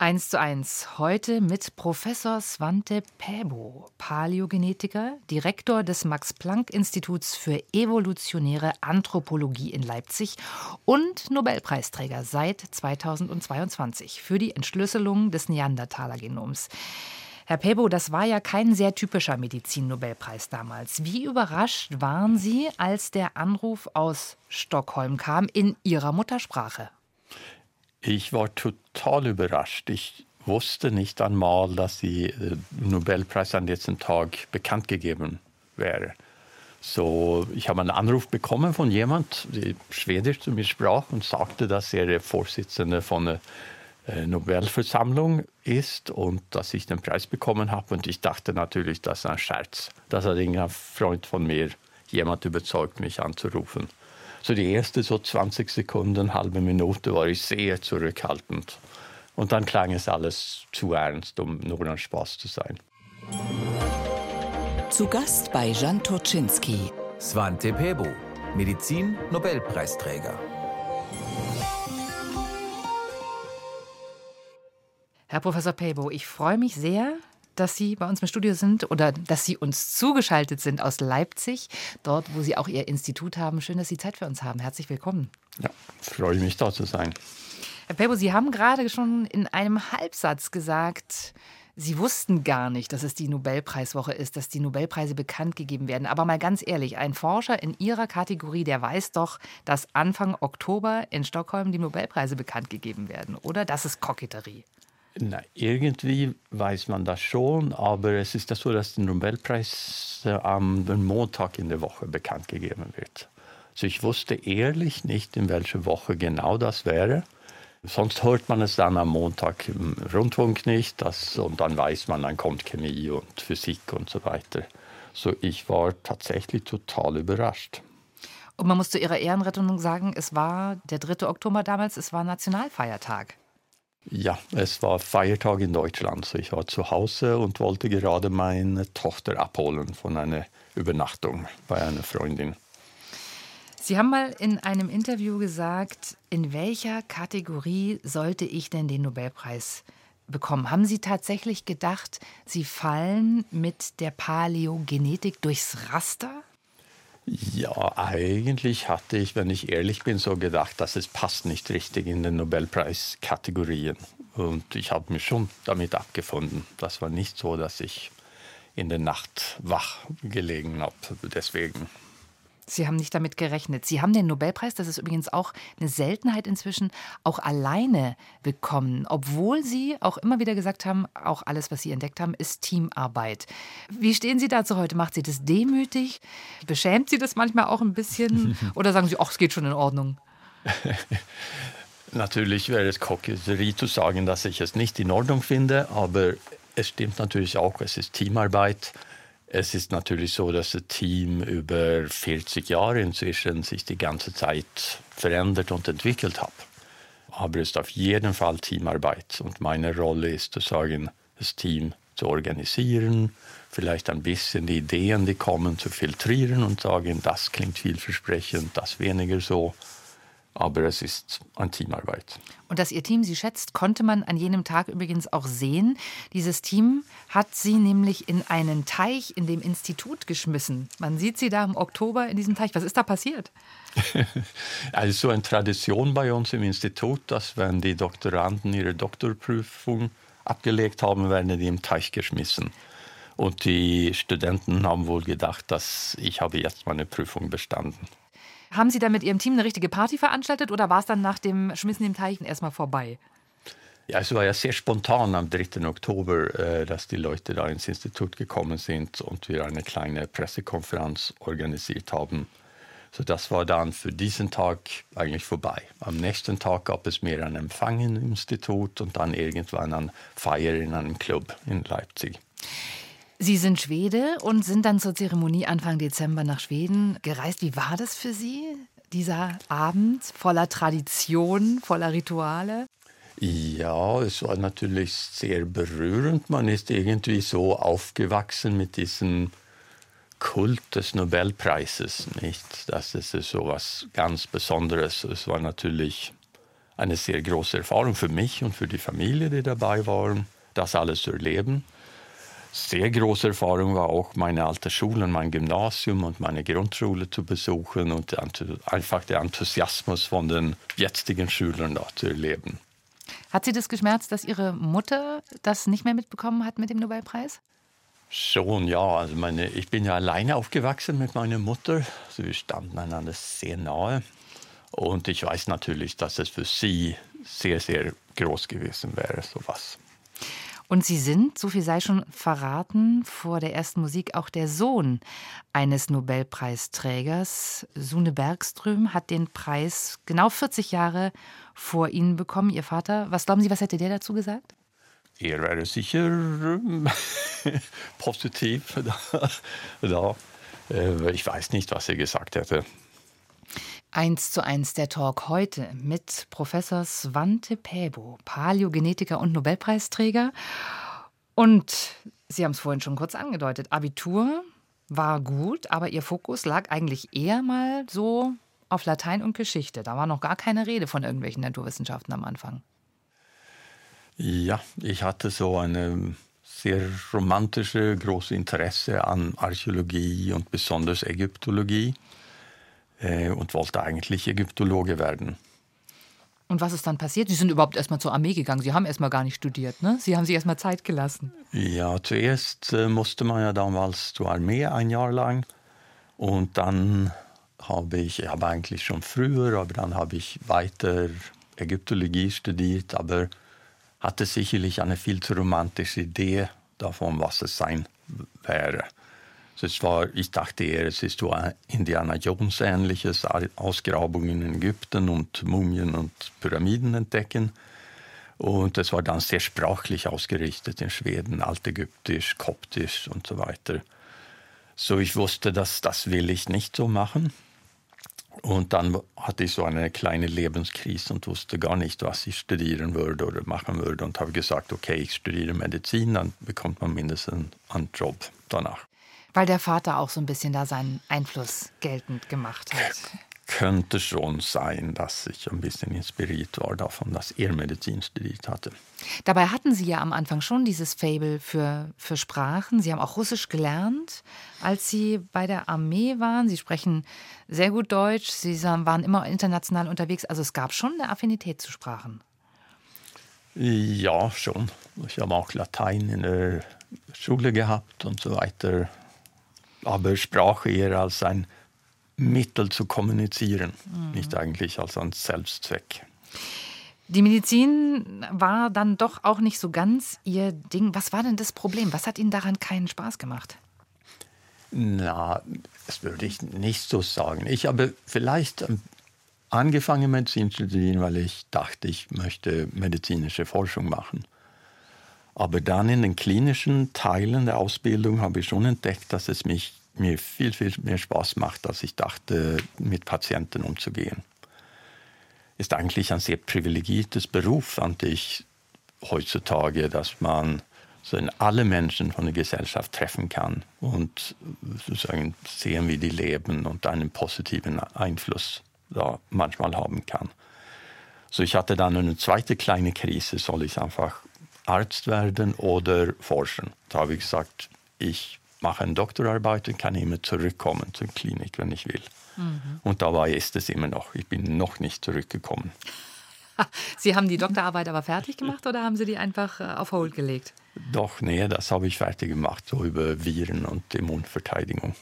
1 zu 1. Heute mit Professor Svante Pääbo, Paläogenetiker, Direktor des Max-Planck-Instituts für evolutionäre Anthropologie in Leipzig und Nobelpreisträger seit 2022 für die Entschlüsselung des Neandertaler-Genoms. Herr Pebo, das war ja kein sehr typischer Medizin-Nobelpreis damals. Wie überrascht waren Sie, als der Anruf aus Stockholm kam in Ihrer Muttersprache? Ich war total überrascht. Ich wusste nicht einmal, dass der äh, Nobelpreis an diesem Tag bekannt gegeben wäre. So, ich habe einen Anruf bekommen von jemand, der Schwedisch zu mir sprach und sagte, dass er der Vorsitzende von der äh, Nobelversammlung ist und dass ich den Preis bekommen habe. Und ich dachte natürlich, das ist ein Scherz. Das hat ein Freund von mir jemand überzeugt, mich anzurufen. So die erste so 20 Sekunden, halbe Minute war ich sehr zurückhaltend. Und dann klang es alles zu ernst, um nur ein Spaß zu sein. Zu Gast bei Jan Turczynski. Svante Pebo, Medizin-Nobelpreisträger. Herr Professor Pebo, ich freue mich sehr, dass Sie bei uns im Studio sind oder dass Sie uns zugeschaltet sind aus Leipzig, dort, wo Sie auch Ihr Institut haben. Schön, dass Sie Zeit für uns haben. Herzlich willkommen. Ja, freue mich, da zu sein. Herr Pebo, Sie haben gerade schon in einem Halbsatz gesagt, Sie wussten gar nicht, dass es die Nobelpreiswoche ist, dass die Nobelpreise bekannt gegeben werden. Aber mal ganz ehrlich, ein Forscher in Ihrer Kategorie, der weiß doch, dass Anfang Oktober in Stockholm die Nobelpreise bekannt gegeben werden, oder? Das ist Koketterie. Na, irgendwie weiß man das schon, aber es ist das so, dass der Nobelpreis äh, am Montag in der Woche bekannt gegeben wird. Also ich wusste ehrlich nicht, in welcher Woche genau das wäre. Sonst hört man es dann am Montag im Rundfunk nicht das, und dann weiß man, dann kommt Chemie und Physik und so weiter. So ich war tatsächlich total überrascht. Und man muss zu Ihrer Ehrenrettung sagen, es war der 3. Oktober damals, es war Nationalfeiertag. Ja, es war Feiertag in Deutschland. So ich war zu Hause und wollte gerade meine Tochter abholen von einer Übernachtung bei einer Freundin. Sie haben mal in einem Interview gesagt, in welcher Kategorie sollte ich denn den Nobelpreis bekommen? Haben Sie tatsächlich gedacht, Sie fallen mit der Paläogenetik durchs Raster? Ja, eigentlich hatte ich, wenn ich ehrlich bin, so gedacht, dass es passt nicht richtig in den Nobelpreiskategorien. Und ich habe mich schon damit abgefunden. Das war nicht so, dass ich in der Nacht wach gelegen habe. Deswegen Sie haben nicht damit gerechnet. Sie haben den Nobelpreis, das ist übrigens auch eine Seltenheit inzwischen, auch alleine bekommen, obwohl Sie auch immer wieder gesagt haben, auch alles, was Sie entdeckt haben, ist Teamarbeit. Wie stehen Sie dazu heute? Macht Sie das demütig? Beschämt Sie das manchmal auch ein bisschen? Oder sagen Sie, ach, es geht schon in Ordnung? natürlich wäre es Koketterie zu sagen, dass ich es nicht in Ordnung finde, aber es stimmt natürlich auch, es ist Teamarbeit. Es ist natürlich so, dass das Team über 40 Jahre inzwischen sich die ganze Zeit verändert und entwickelt hat. Aber es ist auf jeden Fall Teamarbeit. Und meine Rolle ist zu sagen, das Team zu organisieren, vielleicht ein bisschen die Ideen, die kommen, zu filtrieren und sagen, das klingt vielversprechend, das weniger so aber es ist eine Teamarbeit. Und dass Ihr Team Sie schätzt, konnte man an jenem Tag übrigens auch sehen. Dieses Team hat Sie nämlich in einen Teich in dem Institut geschmissen. Man sieht Sie da im Oktober in diesem Teich. Was ist da passiert? also so eine Tradition bei uns im Institut, dass wenn die Doktoranden ihre Doktorprüfung abgelegt haben, werden die im Teich geschmissen. Und die Studenten haben wohl gedacht, dass ich habe jetzt meine Prüfung bestanden. Haben Sie dann mit Ihrem Team eine richtige Party veranstaltet oder war es dann nach dem Schmissen im Teich erstmal vorbei? Ja, es war ja sehr spontan am 3. Oktober, äh, dass die Leute da ins Institut gekommen sind und wir eine kleine Pressekonferenz organisiert haben. So das war dann für diesen Tag eigentlich vorbei. Am nächsten Tag gab es mehr einen Empfang im Institut und dann irgendwann eine Feier in einem Club in Leipzig. Sie sind Schwede und sind dann zur Zeremonie Anfang Dezember nach Schweden gereist. Wie war das für Sie, dieser Abend voller Tradition, voller Rituale? Ja, es war natürlich sehr berührend. Man ist irgendwie so aufgewachsen mit diesem Kult des Nobelpreises, nicht? Das ist so was ganz Besonderes. Es war natürlich eine sehr große Erfahrung für mich und für die Familie, die dabei waren, das alles zu erleben. Sehr große Erfahrung war auch meine alte Schule, mein Gymnasium und meine Grundschule zu besuchen und einfach der Enthusiasmus von den jetzigen Schülern da zu erleben. Hat Sie das geschmerzt, dass Ihre Mutter das nicht mehr mitbekommen hat mit dem Nobelpreis? Schon, ja. Also meine, ich bin ja alleine aufgewachsen mit meiner Mutter. Also wir standen einander sehr nahe. Und ich weiß natürlich, dass es für sie sehr, sehr groß gewesen wäre, sowas. Und Sie sind, so viel sei schon verraten, vor der ersten Musik auch der Sohn eines Nobelpreisträgers. Sune Bergström hat den Preis genau 40 Jahre vor Ihnen bekommen, Ihr Vater. Was glauben Sie, was hätte der dazu gesagt? Er wäre sicher ähm, positiv da. da. Äh, ich weiß nicht, was er gesagt hätte. Eins zu eins der Talk heute mit Professor Svante Pääbo, Paläogenetiker und Nobelpreisträger. Und Sie haben es vorhin schon kurz angedeutet, Abitur war gut, aber Ihr Fokus lag eigentlich eher mal so auf Latein und Geschichte. Da war noch gar keine Rede von irgendwelchen Naturwissenschaften am Anfang. Ja, ich hatte so eine sehr romantische, große Interesse an Archäologie und besonders Ägyptologie äh, und wollte eigentlich Ägyptologe werden. Und was ist dann passiert? Sie sind überhaupt erstmal zur Armee gegangen. Sie haben erstmal gar nicht studiert, ne? Sie haben sich erstmal Zeit gelassen. Ja, zuerst äh, musste man ja damals zur Armee ein Jahr lang. Und dann habe ich, ich habe eigentlich schon früher, aber dann habe ich weiter Ägyptologie studiert, aber hatte sicherlich eine viel zu romantische Idee davon, was es sein wäre. Es war, ich dachte eher, es ist so Indiana Jones ähnliches, Ausgrabungen in Ägypten und Mumien und Pyramiden entdecken. Und es war dann sehr sprachlich ausgerichtet in Schweden, altägyptisch, koptisch und so weiter. So ich wusste, dass das will ich nicht so machen. Und dann hatte ich so eine kleine Lebenskrise und wusste gar nicht, was ich studieren würde oder machen würde und habe gesagt, okay, ich studiere Medizin, dann bekommt man mindestens einen Job danach. Weil der Vater auch so ein bisschen da seinen Einfluss geltend gemacht hat. Könnte schon sein, dass ich ein bisschen inspiriert war davon, dass er Medizin studiert hatte. Dabei hatten Sie ja am Anfang schon dieses Fable für, für Sprachen. Sie haben auch Russisch gelernt, als Sie bei der Armee waren. Sie sprechen sehr gut Deutsch. Sie waren immer international unterwegs. Also es gab schon eine Affinität zu Sprachen. Ja, schon. Ich habe auch Latein in der Schule gehabt und so weiter aber Sprache eher als ein Mittel zu kommunizieren, mhm. nicht eigentlich als ein Selbstzweck. Die Medizin war dann doch auch nicht so ganz Ihr Ding. Was war denn das Problem? Was hat Ihnen daran keinen Spaß gemacht? Na, das würde ich nicht so sagen. Ich habe vielleicht angefangen, Medizin zu studieren, weil ich dachte, ich möchte medizinische Forschung machen. Aber dann in den klinischen Teilen der Ausbildung habe ich schon entdeckt, dass es mich, mir viel, viel mehr Spaß macht, als ich dachte, mit Patienten umzugehen. Ist eigentlich ein sehr privilegiertes Beruf, fand ich heutzutage, dass man so alle Menschen von der Gesellschaft treffen kann und sozusagen sehen, wie die leben und einen positiven Einfluss da manchmal haben kann. So ich hatte dann eine zweite kleine Krise, soll ich einfach Arzt werden oder forschen. Da habe ich gesagt, ich mache eine Doktorarbeit und kann immer zurückkommen zur Klinik, wenn ich will. Mhm. Und dabei ist es immer noch. Ich bin noch nicht zurückgekommen. Sie haben die Doktorarbeit aber fertig gemacht oder haben Sie die einfach äh, auf Hold gelegt? Doch, nee, das habe ich fertig gemacht, so über Viren und Immunverteidigung.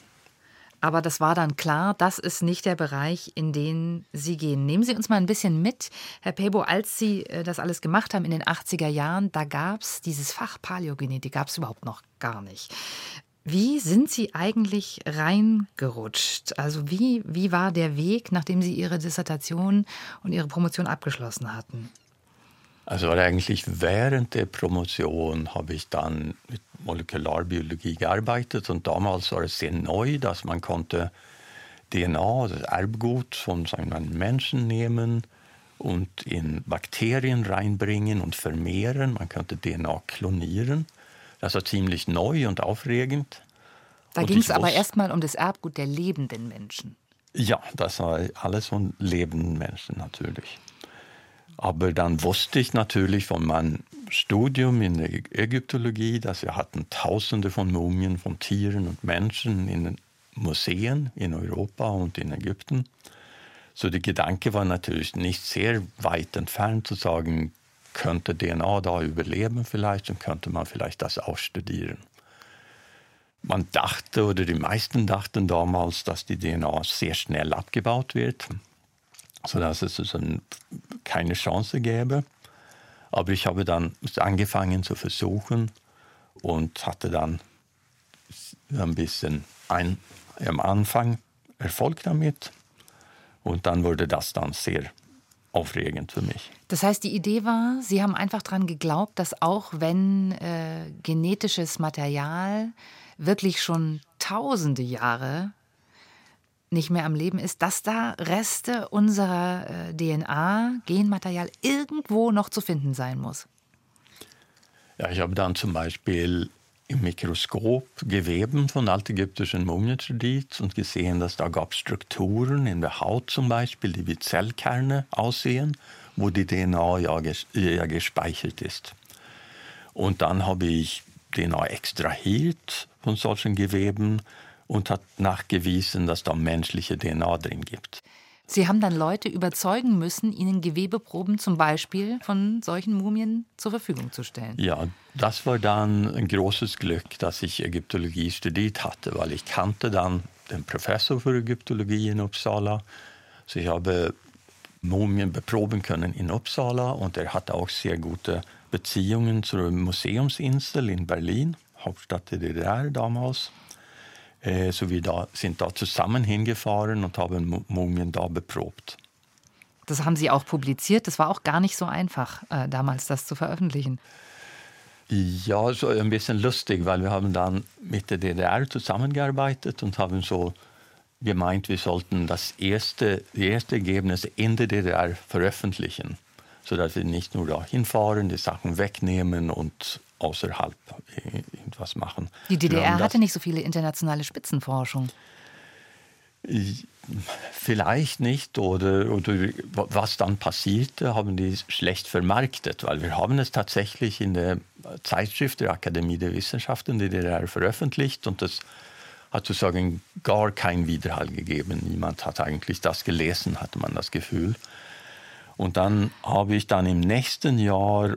Aber das war dann klar, das ist nicht der Bereich, in den Sie gehen. Nehmen Sie uns mal ein bisschen mit, Herr Pebo, als Sie äh, das alles gemacht haben in den 80er Jahren, da gab es dieses Fach Paläogenetik, gab es überhaupt noch gar nicht. Wie sind Sie eigentlich reingerutscht? Also wie, wie war der Weg, nachdem Sie Ihre Dissertation und Ihre Promotion abgeschlossen hatten? Also eigentlich während der Promotion habe ich dann mit Molekularbiologie gearbeitet und damals war es sehr neu, dass man konnte DNA, das Erbgut von einem Menschen nehmen und in Bakterien reinbringen und vermehren. Man könnte DNA klonieren. Das war ziemlich neu und aufregend. Da ging es aber erstmal um das Erbgut der lebenden Menschen. Ja, das war alles von lebenden Menschen natürlich. Aber dann wusste ich natürlich von meinem Studium in der Ägyptologie, dass wir hatten Tausende von Mumien von Tieren und Menschen in den Museen in Europa und in Ägypten. So der Gedanke war natürlich nicht sehr weit entfernt zu sagen, könnte DNA da überleben vielleicht und könnte man vielleicht das auch studieren. Man dachte oder die meisten dachten damals, dass die DNA sehr schnell abgebaut wird, sodass es also keine Chance gäbe. Aber ich habe dann angefangen zu versuchen und hatte dann ein bisschen ein, am Anfang Erfolg damit. Und dann wurde das dann sehr aufregend für mich. Das heißt, die Idee war, Sie haben einfach daran geglaubt, dass auch wenn äh, genetisches Material wirklich schon tausende Jahre nicht mehr am Leben ist, dass da Reste unserer äh, DNA, Genmaterial irgendwo noch zu finden sein muss. Ja, ich habe dann zum Beispiel im Mikroskop Geweben von altägyptischen Mumien studiert und gesehen, dass da gab Strukturen in der Haut zum Beispiel, die wie Zellkerne aussehen, wo die DNA ja, ges ja gespeichert ist. Und dann habe ich DNA extrahiert von solchen Geweben und hat nachgewiesen, dass da menschliche DNA drin gibt. Sie haben dann Leute überzeugen müssen, ihnen Gewebeproben zum Beispiel von solchen Mumien zur Verfügung zu stellen. Ja, das war dann ein großes Glück, dass ich Ägyptologie studiert hatte, weil ich kannte dann den Professor für Ägyptologie in Uppsala. Also ich habe Mumien beproben können in Uppsala und er hatte auch sehr gute Beziehungen zur Museumsinsel in Berlin, Hauptstadt der DDR damals. Äh, so wir da, sind da zusammen hingefahren und haben Mumien da beprobt. Das haben Sie auch publiziert. Das war auch gar nicht so einfach, äh, damals das zu veröffentlichen. Ja, so ein bisschen lustig, weil wir haben dann mit der DDR zusammengearbeitet und haben so gemeint, wir sollten das erste, die erste Ergebnisse in der DDR veröffentlichen, sodass wir nicht nur da hinfahren, die Sachen wegnehmen und außerhalb irgendwas machen. Die DDR hatte nicht so viele internationale Spitzenforschung. Vielleicht nicht oder, oder was dann passierte, haben die schlecht vermarktet, weil wir haben es tatsächlich in der Zeitschrift der Akademie der Wissenschaften der DDR veröffentlicht und das hat sozusagen gar keinen Widerhall gegeben. Niemand hat eigentlich das gelesen, hatte man das Gefühl. Und dann habe ich dann im nächsten Jahr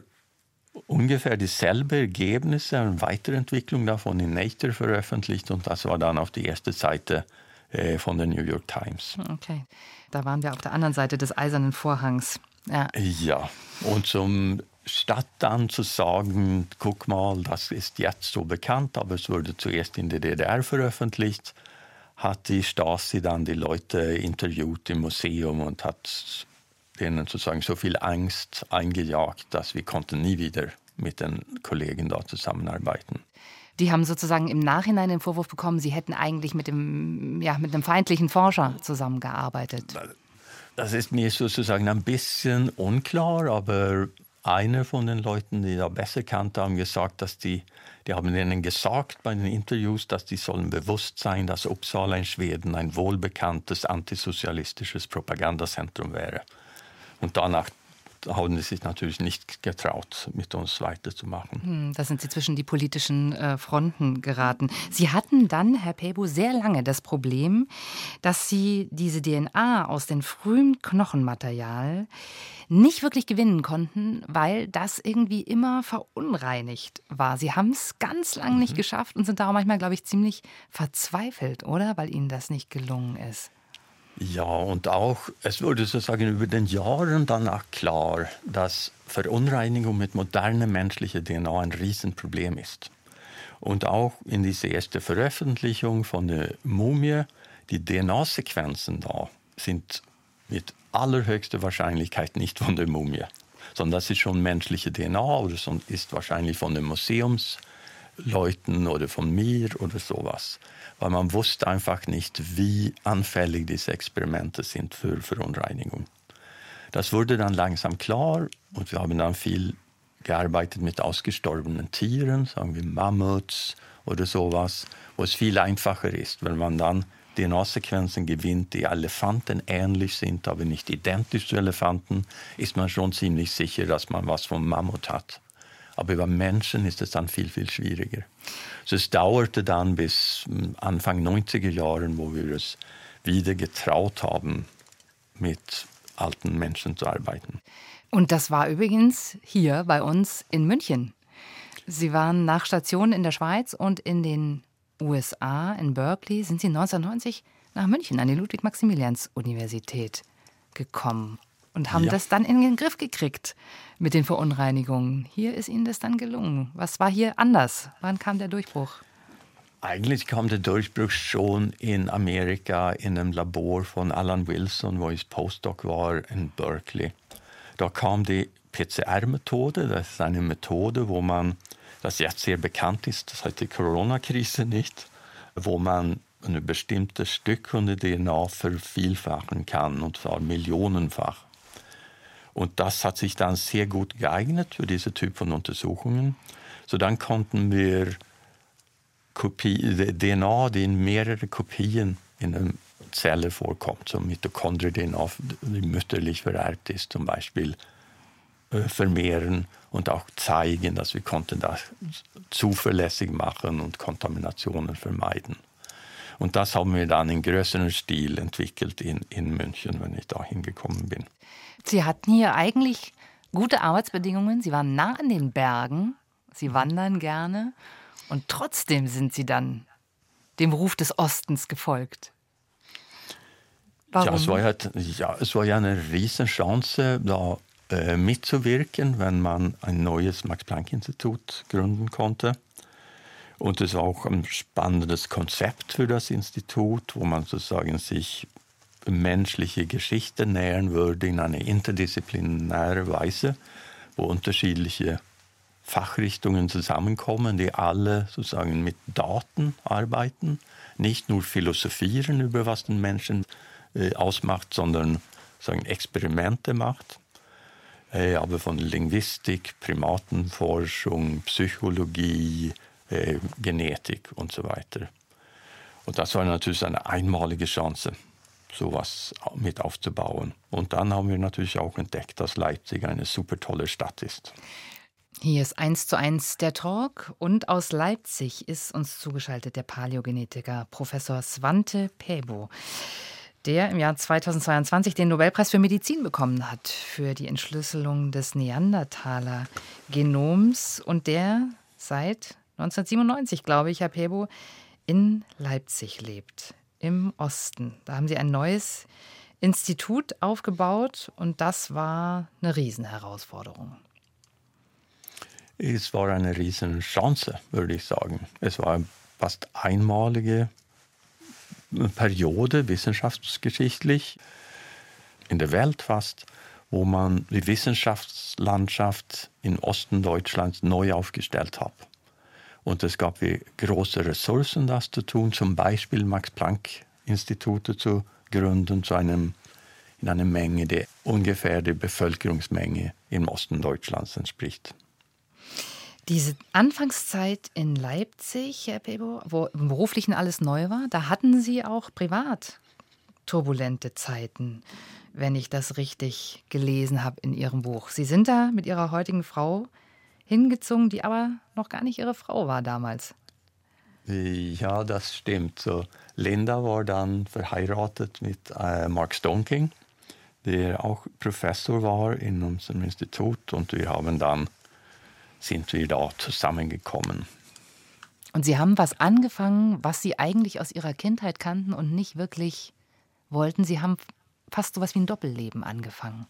ungefähr dieselbe Ergebnisse und Weiterentwicklung davon in Nature veröffentlicht und das war dann auf die erste Seite äh, von der New York Times. Okay, da waren wir auf der anderen Seite des eisernen Vorhangs. Ja, ja. und zum statt dann zu sagen, guck mal, das ist jetzt so bekannt, aber es wurde zuerst in der DDR veröffentlicht, hat die Stasi dann die Leute interviewt im Museum und hat denen sozusagen so viel Angst eingejagt, dass wir konnten nie wieder mit den Kollegen da zusammenarbeiten. Die haben sozusagen im Nachhinein den Vorwurf bekommen, sie hätten eigentlich mit, dem, ja, mit einem feindlichen Forscher zusammengearbeitet. Das ist mir sozusagen ein bisschen unklar, aber einer von den Leuten, die da besser kannte, haben gesagt, dass die, die haben ihnen gesagt bei den Interviews, dass die sollen bewusst sein, dass Uppsala in Schweden ein wohlbekanntes antisozialistisches Propagandazentrum wäre. Und danach haben sie sich natürlich nicht getraut, mit uns weiterzumachen. Hm, da sind Sie zwischen die politischen äh, Fronten geraten. Sie hatten dann, Herr Pebo, sehr lange das Problem, dass Sie diese DNA aus dem frühen Knochenmaterial nicht wirklich gewinnen konnten, weil das irgendwie immer verunreinigt war. Sie haben es ganz lang mhm. nicht geschafft und sind darum manchmal, glaube ich, ziemlich verzweifelt, oder? Weil Ihnen das nicht gelungen ist. Ja, und auch, es wurde sozusagen über den Jahren danach klar, dass Verunreinigung mit moderner menschlicher DNA ein Riesenproblem ist. Und auch in dieser ersten Veröffentlichung von der Mumie, die DNA-Sequenzen da sind mit allerhöchster Wahrscheinlichkeit nicht von der Mumie, sondern das ist schon menschliche DNA oder ist wahrscheinlich von den Museumsleuten oder von mir oder sowas weil man wusste einfach nicht, wie anfällig diese Experimente sind für Verunreinigung. Das wurde dann langsam klar und wir haben dann viel gearbeitet mit ausgestorbenen Tieren, sagen wir Mammuts oder sowas, wo es viel einfacher ist, wenn man dann DNA-Sequenzen gewinnt, die Elefanten ähnlich sind, aber nicht identisch zu Elefanten, ist man schon ziemlich sicher, dass man was vom Mammut hat. Aber über Menschen ist es dann viel, viel schwieriger. Also es dauerte dann bis hm, Anfang 90er Jahren, wo wir es wieder getraut haben, mit alten Menschen zu arbeiten. Und das war übrigens hier bei uns in München. Sie waren nach Stationen in der Schweiz und in den USA, in Berkeley, sind Sie 1990 nach München an die Ludwig-Maximilians-Universität gekommen und haben ja. das dann in den Griff gekriegt mit den Verunreinigungen. Hier ist Ihnen das dann gelungen. Was war hier anders? Wann kam der Durchbruch? Eigentlich kam der Durchbruch schon in Amerika in einem Labor von Alan Wilson, wo ich Postdoc war in Berkeley. Da kam die PCR-Methode. Das ist eine Methode, wo man, das jetzt sehr bekannt ist, das hat die Corona-Krise nicht, wo man ein bestimmtes Stück von der DNA vervielfachen kann, und zwar millionenfach. Und das hat sich dann sehr gut geeignet für diese Typ von Untersuchungen. So dann konnten wir Kopie, DNA, die in mehrere Kopien in einer Zelle vorkommt, so Mitochondrien-DNA, die mütterlich vererbt ist, zum Beispiel äh, vermehren und auch zeigen, dass wir konnten das zuverlässig machen und Kontaminationen vermeiden. Und das haben wir dann in größerem Stil entwickelt in, in München, wenn ich da hingekommen bin. Sie hatten hier eigentlich gute Arbeitsbedingungen. Sie waren nah an den Bergen. Sie wandern gerne. Und trotzdem sind Sie dann dem Ruf des Ostens gefolgt. Warum? Ja, es war ja, ja, es war ja eine Riesenchance, da äh, mitzuwirken, wenn man ein neues Max-Planck-Institut gründen konnte. Und es war auch ein spannendes Konzept für das Institut, wo man sozusagen sich menschliche Geschichte nähern würde in eine interdisziplinäre Weise, wo unterschiedliche Fachrichtungen zusammenkommen, die alle sozusagen mit Daten arbeiten, nicht nur philosophieren über was den Menschen äh, ausmacht, sondern sagen Experimente macht, äh, aber von Linguistik, Primatenforschung, Psychologie, äh, Genetik und so weiter. Und das war natürlich eine einmalige Chance sowas mit aufzubauen. Und dann haben wir natürlich auch entdeckt, dass Leipzig eine super tolle Stadt ist. Hier ist eins zu eins der Talk und aus Leipzig ist uns zugeschaltet der Paläogenetiker Professor Svante Pebo, der im Jahr 2022 den Nobelpreis für Medizin bekommen hat für die Entschlüsselung des Neandertaler Genoms und der seit 1997, glaube ich, Herr Pebo, in Leipzig lebt im Osten. Da haben sie ein neues Institut aufgebaut und das war eine Riesenherausforderung. Es war eine Riesenchance, würde ich sagen. Es war eine fast einmalige Periode wissenschaftsgeschichtlich in der Welt fast, wo man die Wissenschaftslandschaft im Osten Deutschlands neu aufgestellt hat. Und es gab große Ressourcen, das zu tun, zum Beispiel Max-Planck-Institute zu gründen, zu einem, in einer Menge, die ungefähr der Bevölkerungsmenge im Osten Deutschlands entspricht. Diese Anfangszeit in Leipzig, Herr Pebo, wo im Beruflichen alles neu war, da hatten Sie auch privat turbulente Zeiten, wenn ich das richtig gelesen habe in Ihrem Buch. Sie sind da mit Ihrer heutigen Frau hingezogen, die aber noch gar nicht ihre Frau war damals. Ja, das stimmt. So, Linda war dann verheiratet mit äh, Mark Stoneking, der auch Professor war in unserem Institut und wir haben dann sind wir da zusammengekommen. Und Sie haben was angefangen, was Sie eigentlich aus Ihrer Kindheit kannten und nicht wirklich wollten. Sie haben fast so was wie ein Doppelleben angefangen.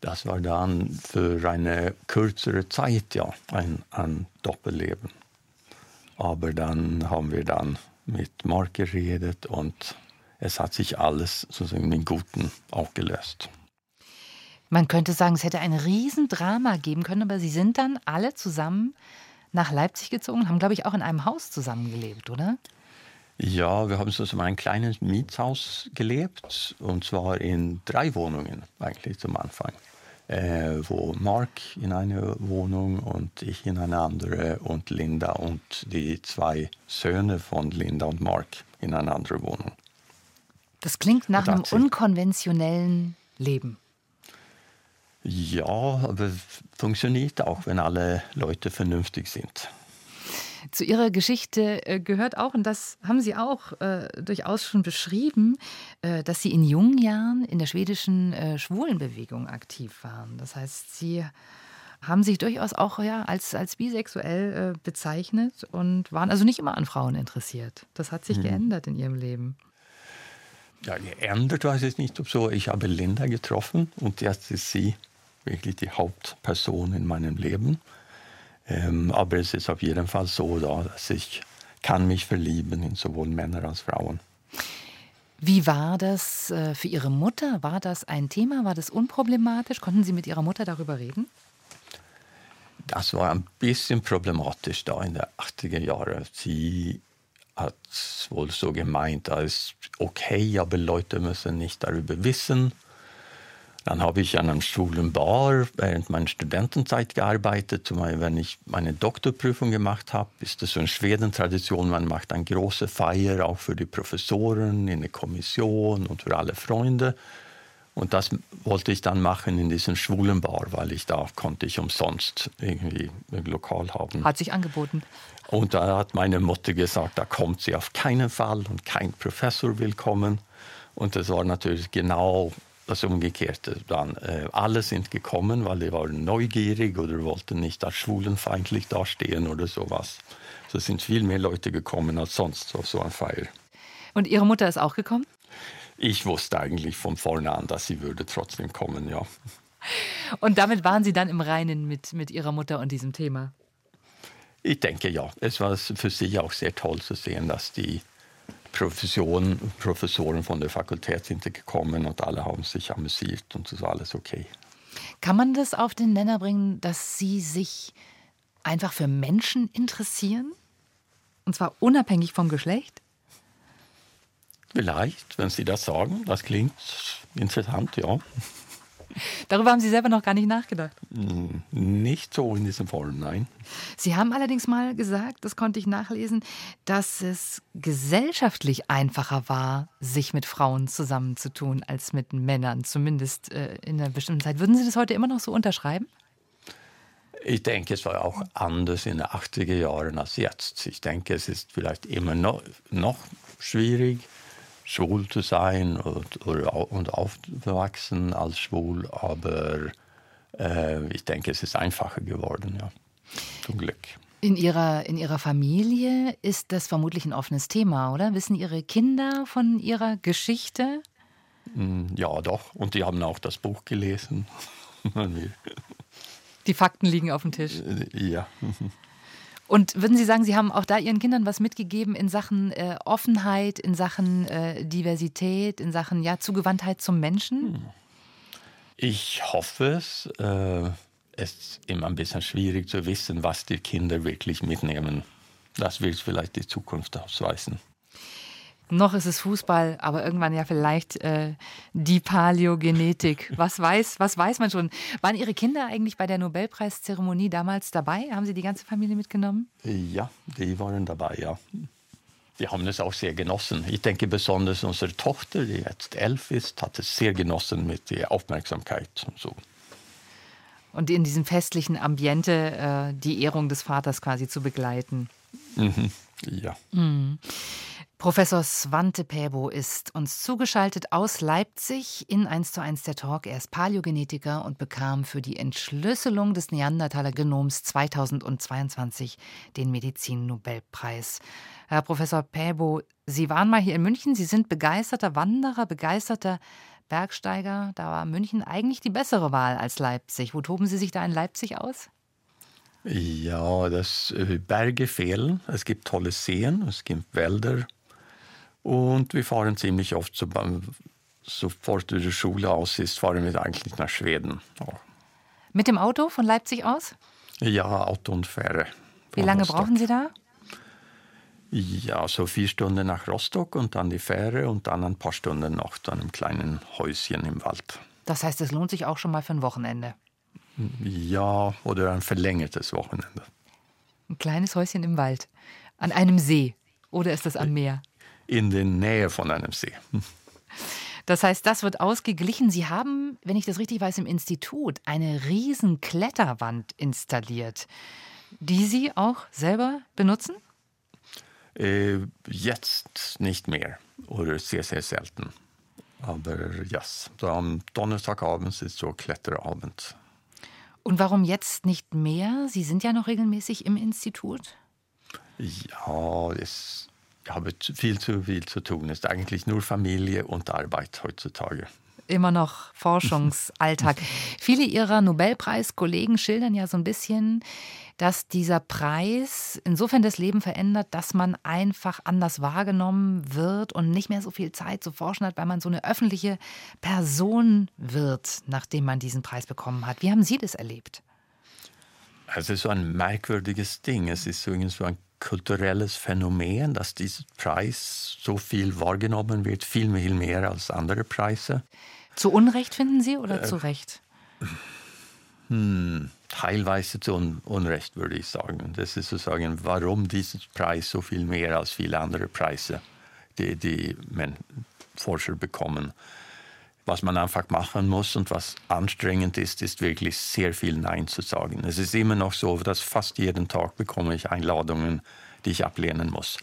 Das war dann für eine kürzere Zeit ja ein, ein Doppelleben. Aber dann haben wir dann mit Mark geredet und es hat sich alles sozusagen im Guten auch gelöst. Man könnte sagen, es hätte ein Riesendrama geben können, aber Sie sind dann alle zusammen nach Leipzig gezogen, haben, glaube ich, auch in einem Haus zusammengelebt, oder? Ja, wir haben so in einem kleinen Mietshaus gelebt und zwar in drei Wohnungen eigentlich zum Anfang. äh, wo Mark in eine Wohnung und ich in eine andere und Linda und die zwei Söhne von Linda und Mark in eine andere Wohnung. Das klingt nach einem unkonventionellen Leben. Ja, aber es funktioniert auch, wenn alle Leute vernünftig sind. Zu Ihrer Geschichte äh, gehört auch, und das haben Sie auch äh, durchaus schon beschrieben, äh, dass Sie in jungen Jahren in der schwedischen äh, Schwulenbewegung aktiv waren. Das heißt, Sie haben sich durchaus auch ja, als, als bisexuell äh, bezeichnet und waren also nicht immer an Frauen interessiert. Das hat sich mhm. geändert in Ihrem Leben. Ja, geändert weiß ich nicht, ob so. Ich habe Linda getroffen und jetzt ist sie wirklich die Hauptperson in meinem Leben. Ähm, aber es ist auf jeden Fall so, da, dass ich kann mich verlieben in sowohl Männer als Frauen. Wie war das äh, für Ihre Mutter? War das ein Thema? War das unproblematisch? Konnten Sie mit Ihrer Mutter darüber reden? Das war ein bisschen problematisch da in den 80er Jahren. Sie hat wohl so gemeint, ist okay, aber Leute müssen nicht darüber wissen. Dann habe ich an einem Schulenbar während meiner Studentenzeit gearbeitet. Zumal wenn ich meine Doktorprüfung gemacht habe, ist das so eine Schweden-Tradition. Man macht eine große Feier auch für die Professoren in der Kommission und für alle Freunde. Und das wollte ich dann machen in diesem Schwulenbar, weil ich da konnte ich umsonst irgendwie ein Lokal haben. Hat sich angeboten. Und da hat meine Mutter gesagt, da kommt sie auf keinen Fall und kein Professor will kommen. Und das war natürlich genau das Umgekehrte dann. Äh, alle sind gekommen, weil sie waren neugierig oder wollten nicht als schwulenfeindlich dastehen oder sowas. So sind viel mehr Leute gekommen als sonst auf so eine Feier. Und Ihre Mutter ist auch gekommen? Ich wusste eigentlich von vorne an, dass sie würde trotzdem kommen, ja. Und damit waren Sie dann im Reinen mit, mit Ihrer Mutter und diesem Thema? Ich denke ja. Es war für sie auch sehr toll zu sehen, dass die Professoren, Professoren von der Fakultät sind gekommen und alle haben sich amüsiert und es war alles okay. Kann man das auf den Nenner bringen, dass Sie sich einfach für Menschen interessieren? Und zwar unabhängig vom Geschlecht? Vielleicht, wenn Sie das sagen. Das klingt interessant, ja. Darüber haben Sie selber noch gar nicht nachgedacht. Hm, nicht so in diesem Form, nein. Sie haben allerdings mal gesagt, das konnte ich nachlesen, dass es gesellschaftlich einfacher war, sich mit Frauen zusammenzutun als mit Männern, zumindest äh, in einer bestimmten Zeit. Würden Sie das heute immer noch so unterschreiben? Ich denke, es war auch anders in den 80er Jahren als jetzt. Ich denke, es ist vielleicht immer noch, noch schwierig schwul zu sein und, oder, und aufzuwachsen als schwul, aber äh, ich denke, es ist einfacher geworden, ja. Zum Glück. In ihrer, in Ihrer Familie ist das vermutlich ein offenes Thema, oder? Wissen Ihre Kinder von Ihrer Geschichte? Hm, ja, doch. Und die haben auch das Buch gelesen. die Fakten liegen auf dem Tisch. Äh, ja. Und würden Sie sagen, Sie haben auch da Ihren Kindern was mitgegeben in Sachen äh, Offenheit, in Sachen äh, Diversität, in Sachen ja, Zugewandtheit zum Menschen? Hm. Ich hoffe es. Äh, es ist immer ein bisschen schwierig zu wissen, was die Kinder wirklich mitnehmen. Das wird vielleicht die Zukunft ausweisen. Noch ist es Fußball, aber irgendwann ja vielleicht äh, die Paläogenetik. Was weiß, was weiß man schon? Waren Ihre Kinder eigentlich bei der Nobelpreiszeremonie damals dabei? Haben Sie die ganze Familie mitgenommen? Ja, die waren dabei, ja. Die haben es auch sehr genossen. Ich denke besonders unsere Tochter, die jetzt elf ist, hat es sehr genossen mit der Aufmerksamkeit und so. Und in diesem festlichen Ambiente äh, die Ehrung des Vaters quasi zu begleiten. Mhm. Ja. Mhm. Professor Svante Päbo ist uns zugeschaltet aus Leipzig in 1 zu 1 der Talk. Er ist Paläogenetiker und bekam für die Entschlüsselung des Neandertaler Genoms 2022 den Medizin-Nobelpreis. Herr Professor Päbo, Sie waren mal hier in München. Sie sind begeisterter Wanderer, begeisterter Bergsteiger. Da war München eigentlich die bessere Wahl als Leipzig. Wo toben Sie sich da in Leipzig aus? Ja, das äh, Berge fehlen. Es gibt tolle Seen, es gibt Wälder, und wir fahren ziemlich oft, so, sofort die Schule aus ist, fahren wir eigentlich nach Schweden. Ja. Mit dem Auto von Leipzig aus? Ja, Auto und Fähre. Wie lange Rostock. brauchen Sie da? Ja, so vier Stunden nach Rostock und dann die Fähre und dann ein paar Stunden noch zu einem kleinen Häuschen im Wald. Das heißt, es lohnt sich auch schon mal für ein Wochenende. Ja, oder ein verlängertes Wochenende. Ein kleines Häuschen im Wald. An einem See. Oder ist das am Meer? In der Nähe von einem See. Das heißt, das wird ausgeglichen. Sie haben, wenn ich das richtig weiß, im Institut eine riesen Kletterwand installiert, die Sie auch selber benutzen? Äh, jetzt nicht mehr oder sehr, sehr selten. Aber ja, yes. am Donnerstagabend ist so Kletterabend. Und warum jetzt nicht mehr? Sie sind ja noch regelmäßig im Institut. Ja, es habe viel zu viel zu tun. Es ist eigentlich nur Familie und Arbeit heutzutage. Immer noch Forschungsalltag. Viele Ihrer Nobelpreiskollegen schildern ja so ein bisschen, dass dieser Preis insofern das Leben verändert, dass man einfach anders wahrgenommen wird und nicht mehr so viel Zeit zu forschen hat, weil man so eine öffentliche Person wird, nachdem man diesen Preis bekommen hat. Wie haben Sie das erlebt? Es ist so ein merkwürdiges Ding. Es ist so ein kulturelles Phänomen, dass dieser Preis so viel wahrgenommen wird, viel, viel mehr als andere Preise. Zu Unrecht finden Sie oder äh, zu Recht? Hm, teilweise zu Un Unrecht, würde ich sagen. Das ist sozusagen, warum dieser Preis so viel mehr als viele andere Preise, die die Forscher bekommen. Was man einfach machen muss und was anstrengend ist, ist wirklich sehr viel Nein zu sagen. Es ist immer noch so, dass fast jeden Tag bekomme ich Einladungen, die ich ablehnen muss.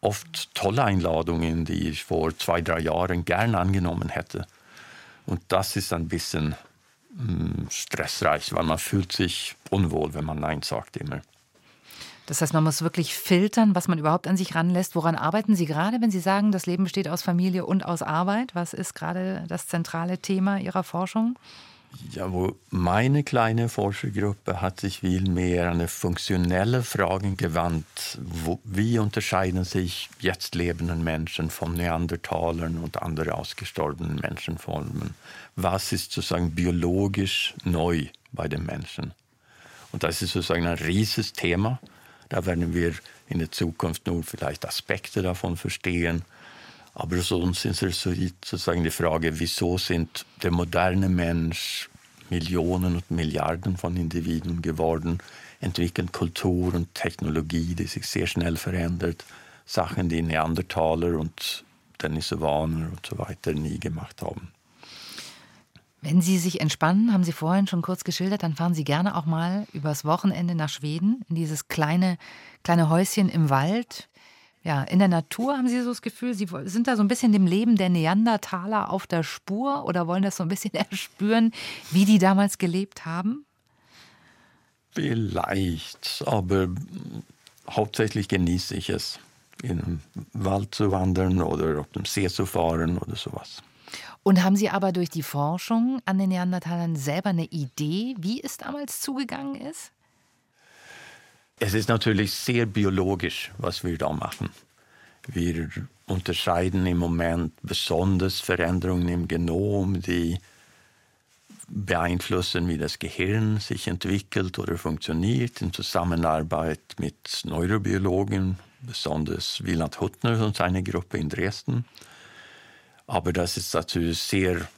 Oft tolle Einladungen, die ich vor zwei, drei Jahren gern angenommen hätte. Und das ist ein bisschen hm, stressreich, weil man fühlt sich unwohl, wenn man Nein sagt immer. Das heißt, man muss wirklich filtern, was man überhaupt an sich ranlässt. Woran arbeiten Sie gerade, wenn Sie sagen, das Leben besteht aus Familie und aus Arbeit? Was ist gerade das zentrale Thema Ihrer Forschung? Ja, wo meine kleine Forschergruppe hat sich viel mehr an funktionelle Fragen gewandt. Wo, wie unterscheiden sich jetzt lebenden Menschen von Neandertalern und anderen ausgestorbenen Menschenformen? Was ist sozusagen biologisch neu bei den Menschen? Und das ist sozusagen ein riesiges Thema. Da werden wir in der Zukunft nur vielleicht Aspekte davon verstehen. Aber sonst ist es sozusagen die Frage, wieso sind der moderne Mensch Millionen und Milliarden von Individuen geworden, entwickeln Kultur und Technologie, die sich sehr schnell verändert, Sachen, die Neandertaler und Denisovaner und so weiter nie gemacht haben. Wenn Sie sich entspannen, haben Sie vorhin schon kurz geschildert, dann fahren Sie gerne auch mal übers Wochenende nach Schweden, in dieses kleine, kleine Häuschen im Wald. Ja, in der Natur haben Sie so das Gefühl, Sie sind da so ein bisschen dem Leben der Neandertaler auf der Spur oder wollen das so ein bisschen erspüren, wie die damals gelebt haben? Vielleicht, aber hauptsächlich genieße ich es, in den Wald zu wandern oder auf dem See zu fahren oder sowas. Und haben Sie aber durch die Forschung an den Neandertalern selber eine Idee, wie es damals zugegangen ist? Es ist natürlich sehr biologisch, was wir da machen. Wir unterscheiden im Moment besonders Veränderungen im Genom, die beeinflussen, wie das Gehirn sich entwickelt oder funktioniert, in Zusammenarbeit mit Neurobiologen, besonders Wieland Huttner und seine Gruppe in Dresden. Aber das ist natürlich sehr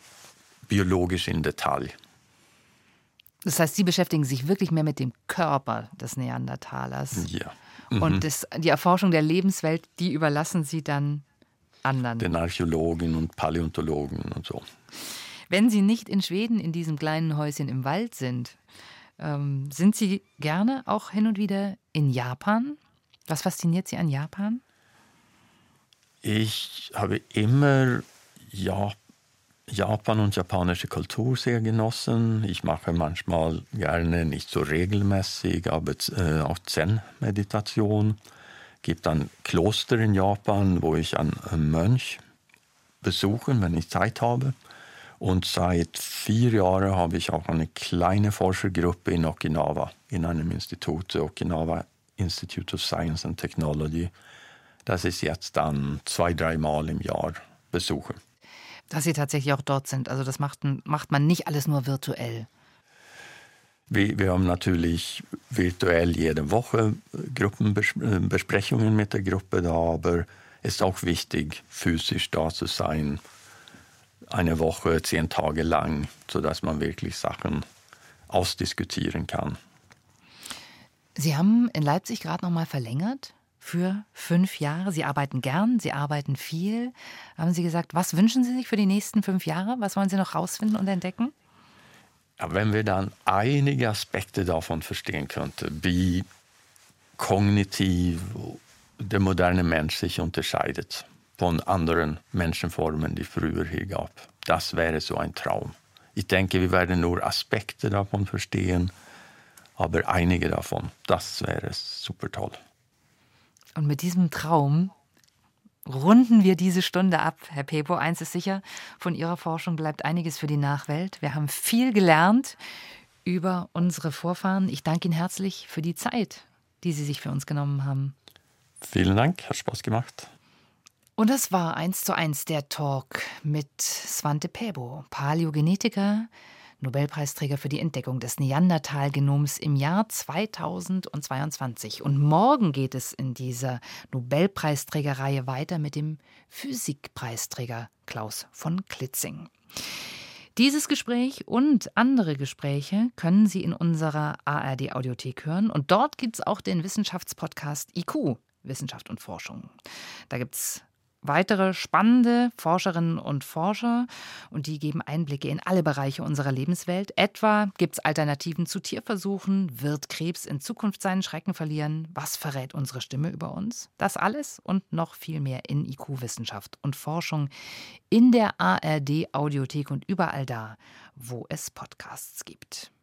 biologisch im Detail. Das heißt, Sie beschäftigen sich wirklich mehr mit dem Körper des Neandertalers. Ja. Mhm. Und das, die Erforschung der Lebenswelt, die überlassen Sie dann anderen. Den Archäologen und Paläontologen und so. Wenn Sie nicht in Schweden in diesem kleinen Häuschen im Wald sind, ähm, sind Sie gerne auch hin und wieder in Japan? Was fasziniert Sie an Japan? Ich habe immer Japan und japanische Kultur sehr genossen. Ich mache manchmal gerne, nicht so regelmäßig, aber äh, auch Zen-Meditation. Es gibt ein Kloster in Japan, wo ich einen Mönch besuche, wenn ich Zeit habe. Und seit vier Jahren habe ich auch eine kleine Forschergruppe in Okinawa, in einem Institut, Okinawa Institute of Science and Technology, das ich jetzt dann zwei, dreimal im Jahr besuche dass Sie tatsächlich auch dort sind. Also das macht, macht man nicht alles nur virtuell. Wir, wir haben natürlich virtuell jede Woche Gruppenbesprechungen mit der Gruppe da, aber es ist auch wichtig, physisch da zu sein. eine Woche, zehn Tage lang, sodass man wirklich Sachen ausdiskutieren kann. Sie haben in Leipzig gerade noch mal verlängert für fünf Jahre. Sie arbeiten gern, Sie arbeiten viel. Haben Sie gesagt, was wünschen Sie sich für die nächsten fünf Jahre? Was wollen Sie noch rausfinden und entdecken? Wenn wir dann einige Aspekte davon verstehen könnten, wie kognitiv der moderne Mensch sich unterscheidet von anderen Menschenformen, die früher hier gab, das wäre so ein Traum. Ich denke, wir werden nur Aspekte davon verstehen, aber einige davon, das wäre super toll. Und mit diesem Traum runden wir diese Stunde ab. Herr Pepo, eins ist sicher, von Ihrer Forschung bleibt einiges für die Nachwelt. Wir haben viel gelernt über unsere Vorfahren. Ich danke Ihnen herzlich für die Zeit, die Sie sich für uns genommen haben. Vielen Dank, hat Spaß gemacht. Und das war eins zu eins der Talk mit Svante Pebo, Paläogenetiker, Nobelpreisträger für die Entdeckung des Neandertal-Genoms im Jahr 2022. Und morgen geht es in dieser Nobelpreisträgerreihe weiter mit dem Physikpreisträger Klaus von Klitzing. Dieses Gespräch und andere Gespräche können Sie in unserer ARD-Audiothek hören. Und dort gibt es auch den Wissenschaftspodcast IQ, Wissenschaft und Forschung. Da gibt es weitere spannende Forscherinnen und Forscher und die geben Einblicke in alle Bereiche unserer Lebenswelt. Etwa gibt es Alternativen zu Tierversuchen? Wird Krebs in Zukunft seinen Schrecken verlieren? Was verrät unsere Stimme über uns? Das alles und noch viel mehr in IQ Wissenschaft und Forschung in der ARD Audiothek und überall da, wo es Podcasts gibt.